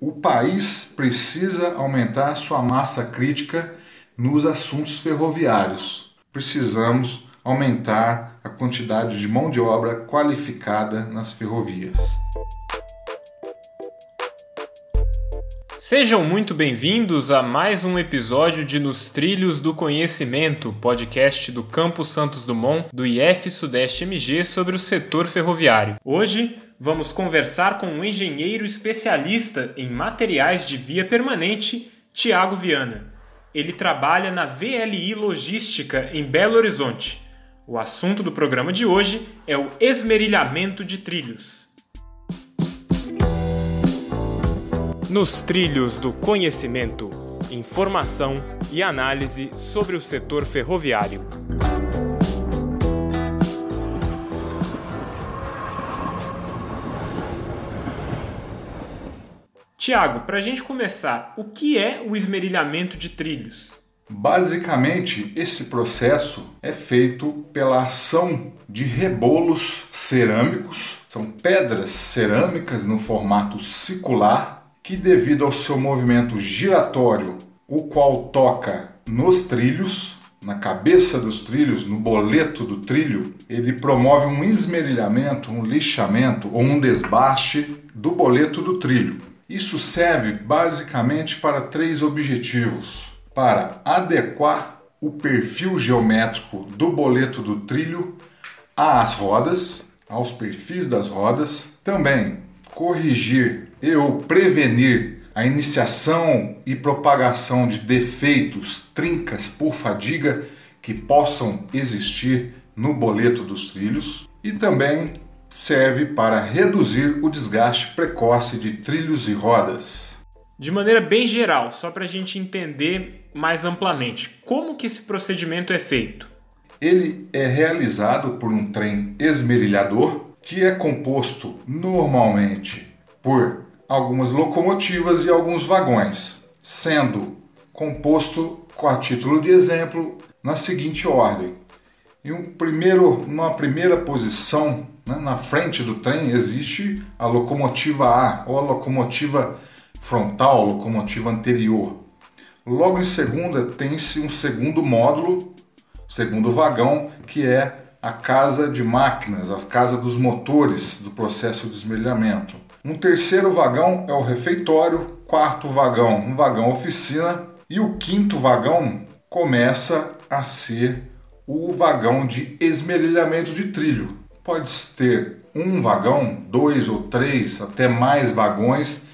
o país precisa aumentar sua massa crítica nos assuntos ferroviários. Precisamos aumentar a quantidade de mão de obra qualificada nas ferrovias. Sejam muito bem-vindos a mais um episódio de Nos Trilhos do Conhecimento, podcast do Campus Santos Dumont do IF Sudeste MG sobre o setor ferroviário. Hoje vamos conversar com um engenheiro especialista em materiais de via permanente, Tiago Viana. Ele trabalha na VLI Logística em Belo Horizonte. O assunto do programa de hoje é o esmerilhamento de trilhos. Nos trilhos do conhecimento, informação e análise sobre o setor ferroviário. Tiago, para a gente começar, o que é o esmerilhamento de trilhos? Basicamente, esse processo é feito pela ação de rebolos cerâmicos, são pedras cerâmicas no formato circular que, devido ao seu movimento giratório, o qual toca nos trilhos, na cabeça dos trilhos, no boleto do trilho, ele promove um esmerilhamento, um lixamento ou um desbaste do boleto do trilho. Isso serve basicamente para três objetivos: para adequar o perfil geométrico do boleto do trilho às rodas, aos perfis das rodas, também corrigir e ou prevenir a iniciação e propagação de defeitos, trincas por fadiga que possam existir no boleto dos trilhos. E também serve para reduzir o desgaste precoce de trilhos e rodas. De maneira bem geral, só para a gente entender mais amplamente, como que esse procedimento é feito? Ele é realizado por um trem esmerilhador que é composto normalmente por algumas locomotivas e alguns vagões, sendo composto, com a título de exemplo, na seguinte ordem: em um primeiro, numa primeira posição, né, na frente do trem, existe a locomotiva A ou a locomotiva frontal, locomotiva anterior. Logo em segunda, tem-se um segundo módulo, segundo vagão, que é a casa de máquinas, a casa dos motores do processo de esmelhamento. Um terceiro vagão é o refeitório, quarto vagão, um vagão oficina, e o quinto vagão começa a ser o vagão de esmerilhamento de trilho. Pode ter um vagão, dois ou três, até mais vagões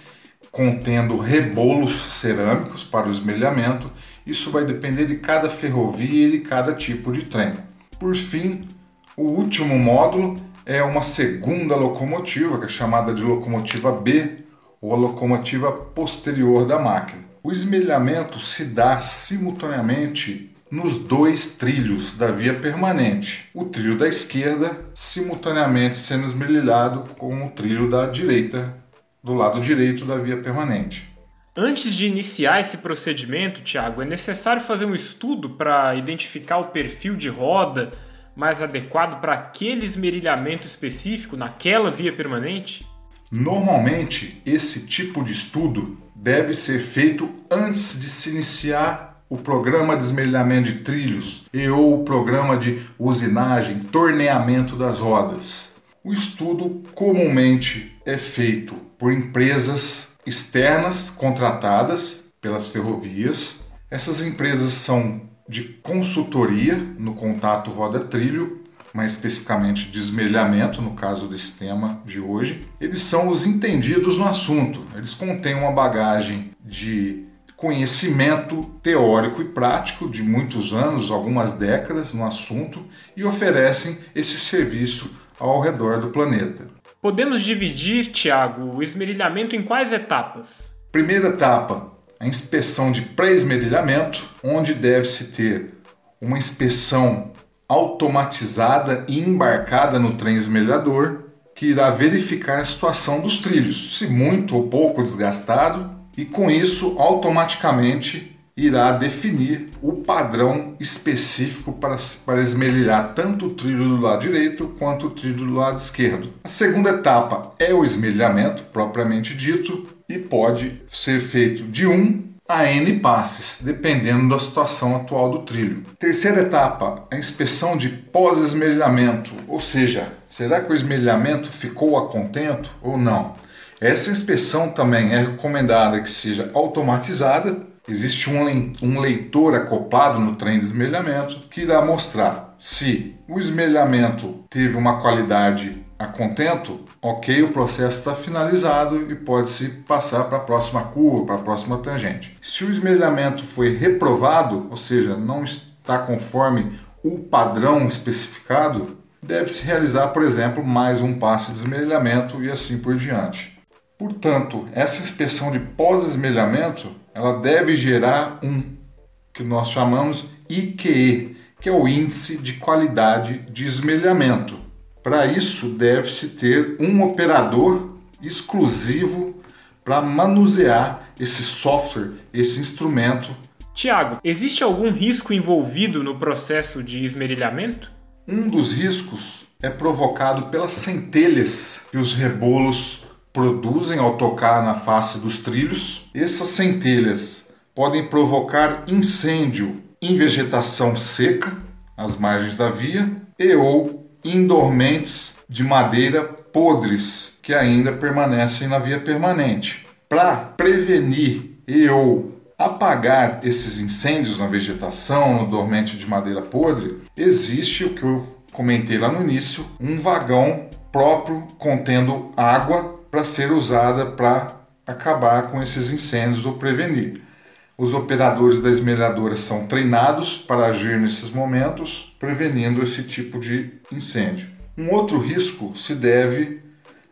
contendo rebolos cerâmicos para o esmerilhamento. Isso vai depender de cada ferrovia e de cada tipo de trem. Por fim, o último módulo é uma segunda locomotiva, que é chamada de locomotiva B, ou a locomotiva posterior da máquina. O esmerilhamento se dá simultaneamente nos dois trilhos da via permanente. O trilho da esquerda simultaneamente sendo esmerilhado com o trilho da direita, do lado direito da via permanente. Antes de iniciar esse procedimento, Tiago, é necessário fazer um estudo para identificar o perfil de roda mais adequado para aquele esmerilhamento específico naquela via permanente? Normalmente, esse tipo de estudo deve ser feito antes de se iniciar o programa de esmelhamento de trilhos e ou o programa de usinagem, torneamento das rodas. O estudo comumente é feito por empresas externas contratadas pelas ferrovias. Essas empresas são de consultoria no contato roda-trilho, mais especificamente de esmelhamento, no caso desse tema de hoje. Eles são os entendidos no assunto. Eles contêm uma bagagem de conhecimento teórico e prático de muitos anos, algumas décadas no assunto e oferecem esse serviço ao redor do planeta. Podemos dividir, Tiago, o esmerilhamento em quais etapas? Primeira etapa, a inspeção de pré-esmerilhamento, onde deve-se ter uma inspeção automatizada e embarcada no trem esmerilhador, que irá verificar a situação dos trilhos, se muito ou pouco desgastado, e com isso automaticamente irá definir o padrão específico para, para esmerilhar tanto o trilho do lado direito quanto o trilho do lado esquerdo. A segunda etapa é o esmerilhamento, propriamente dito, e pode ser feito de 1 a N passes, dependendo da situação atual do trilho. Terceira etapa, a inspeção de pós-esmerilhamento, ou seja, será que o esmerilhamento ficou a contento ou não? Essa inspeção também é recomendada que seja automatizada. Existe um leitor acoplado no trem de esmerilhamento que irá mostrar se o esmerilhamento teve uma qualidade a contento, ok, o processo está finalizado e pode-se passar para a próxima curva, para a próxima tangente. Se o esmerilhamento foi reprovado, ou seja, não está conforme o padrão especificado, deve-se realizar, por exemplo, mais um passo de esmerilhamento e assim por diante. Portanto, essa inspeção de pós-esmerilhamento, ela deve gerar um que nós chamamos IQE, que é o índice de qualidade de esmerilhamento para isso, deve-se ter um operador exclusivo para manusear esse software, esse instrumento. Tiago, existe algum risco envolvido no processo de esmerilhamento? Um dos riscos é provocado pelas centelhas que os rebolos produzem ao tocar na face dos trilhos. Essas centelhas podem provocar incêndio em vegetação seca, às margens da via, e ou indormentes de madeira podres que ainda permanecem na via permanente. Para prevenir e ou apagar esses incêndios na vegetação, no dormente de madeira podre, existe o que eu comentei lá no início, um vagão próprio contendo água para ser usada para acabar com esses incêndios ou prevenir. Os operadores da esmerilhadora são treinados para agir nesses momentos, prevenindo esse tipo de incêndio. Um outro risco se deve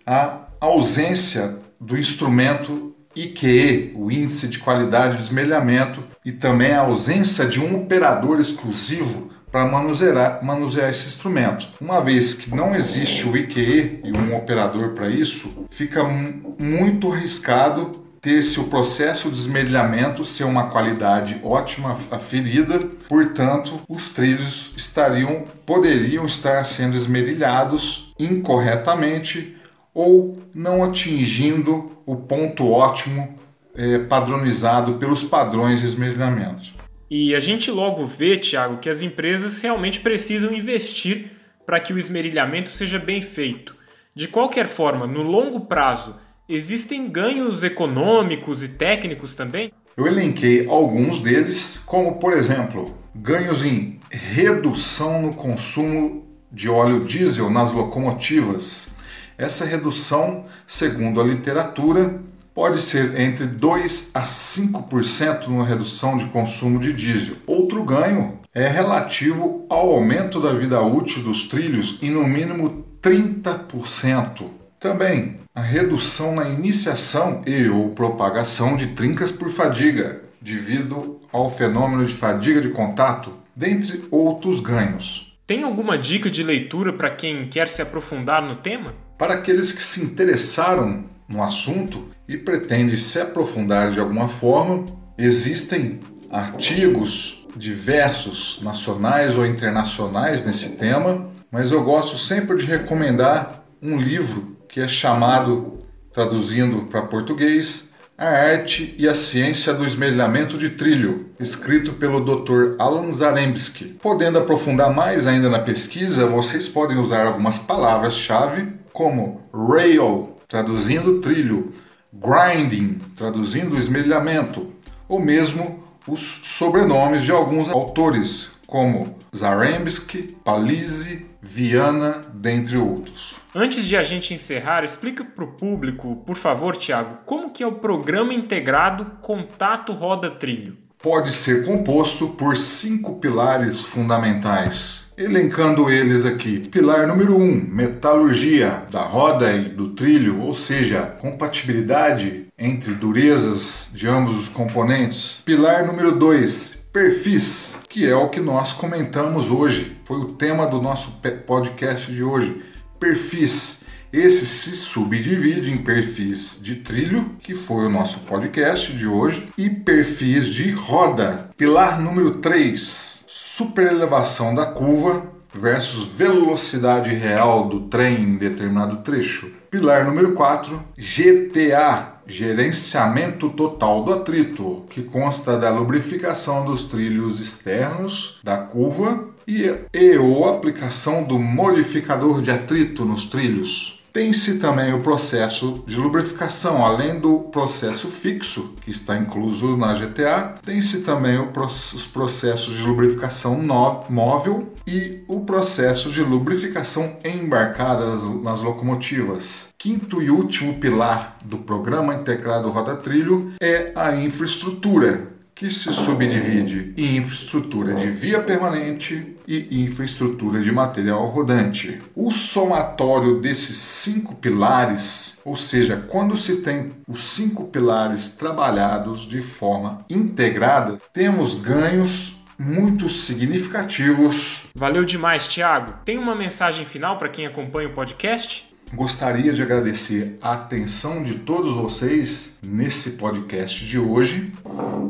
à ausência do instrumento IQE, o índice de qualidade de esmelhamento, e também a ausência de um operador exclusivo para manusear, manusear esse instrumento. Uma vez que não existe o IQE e um operador para isso, fica muito arriscado ter-se o processo de esmerilhamento ser uma qualidade ótima aferida, portanto, os trilhos estariam poderiam estar sendo esmerilhados incorretamente ou não atingindo o ponto ótimo é, padronizado pelos padrões de esmerilhamento. E a gente logo vê, Tiago, que as empresas realmente precisam investir para que o esmerilhamento seja bem feito. De qualquer forma, no longo prazo, Existem ganhos econômicos e técnicos também? Eu elenquei alguns deles, como por exemplo, ganhos em redução no consumo de óleo diesel nas locomotivas. Essa redução, segundo a literatura, pode ser entre 2 a 5% na redução de consumo de diesel. Outro ganho é relativo ao aumento da vida útil dos trilhos em no mínimo 30%. Também a redução na iniciação e ou propagação de trincas por fadiga, devido ao fenômeno de fadiga de contato, dentre outros ganhos. Tem alguma dica de leitura para quem quer se aprofundar no tema? Para aqueles que se interessaram no assunto e pretendem se aprofundar de alguma forma, existem artigos diversos, nacionais ou internacionais nesse tema, mas eu gosto sempre de recomendar um livro que é chamado, traduzindo para português, A Arte e a Ciência do Esmerilhamento de Trilho, escrito pelo Dr. Alan Zarembski. Podendo aprofundar mais ainda na pesquisa, vocês podem usar algumas palavras-chave como rail, traduzindo trilho, grinding, traduzindo esmerilhamento, ou mesmo os sobrenomes de alguns autores, como Zarembski, Palise, Viana, dentre outros. Antes de a gente encerrar, explica para o público, por favor, Tiago, como que é o programa integrado Contato Roda Trilho? Pode ser composto por cinco pilares fundamentais. Elencando eles aqui. Pilar número 1, um, metalurgia da roda e do trilho, ou seja, compatibilidade entre durezas de ambos os componentes. Pilar número 2, perfis, que é o que nós comentamos hoje. Foi o tema do nosso podcast de hoje perfis. Esse se subdivide em perfis de trilho, que foi o nosso podcast de hoje, e perfis de roda. Pilar número 3, superelevação da curva versus velocidade real do trem em determinado trecho. Pilar número 4, GTA, gerenciamento total do atrito, que consta da lubrificação dos trilhos externos da curva e, e ou aplicação do modificador de atrito nos trilhos. Tem-se também o processo de lubrificação, além do processo fixo, que está incluso na GTA, tem-se também os processos de lubrificação móvel e o processo de lubrificação embarcada nas locomotivas. Quinto e último pilar do Programa Integrado Roda Trilho é a infraestrutura, que se subdivide em infraestrutura de via permanente e infraestrutura de material rodante. O somatório desses cinco pilares, ou seja, quando se tem os cinco pilares trabalhados de forma integrada, temos ganhos muito significativos. Valeu demais, Thiago. Tem uma mensagem final para quem acompanha o podcast? Gostaria de agradecer a atenção de todos vocês nesse podcast de hoje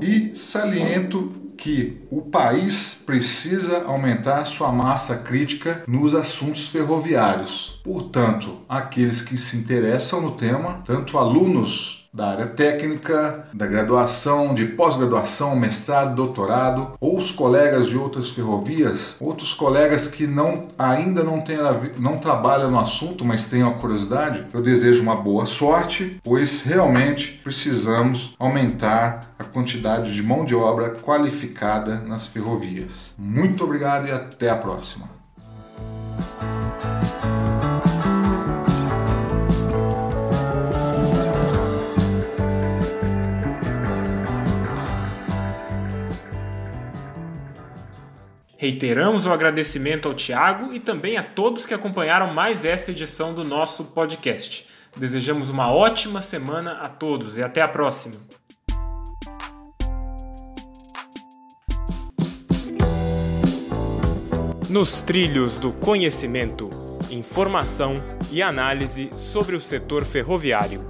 e saliento que o país precisa aumentar sua massa crítica nos assuntos ferroviários. Portanto, aqueles que se interessam no tema, tanto alunos da área técnica, da graduação, de pós-graduação, mestrado, doutorado, ou os colegas de outras ferrovias, outros colegas que não, ainda não, tem, não trabalham no assunto, mas têm a curiosidade, eu desejo uma boa sorte, pois realmente precisamos aumentar a quantidade de mão de obra qualificada nas ferrovias. Muito obrigado e até a próxima. Reiteramos o agradecimento ao Tiago e também a todos que acompanharam mais esta edição do nosso podcast. Desejamos uma ótima semana a todos e até a próxima. Nos trilhos do conhecimento, informação e análise sobre o setor ferroviário.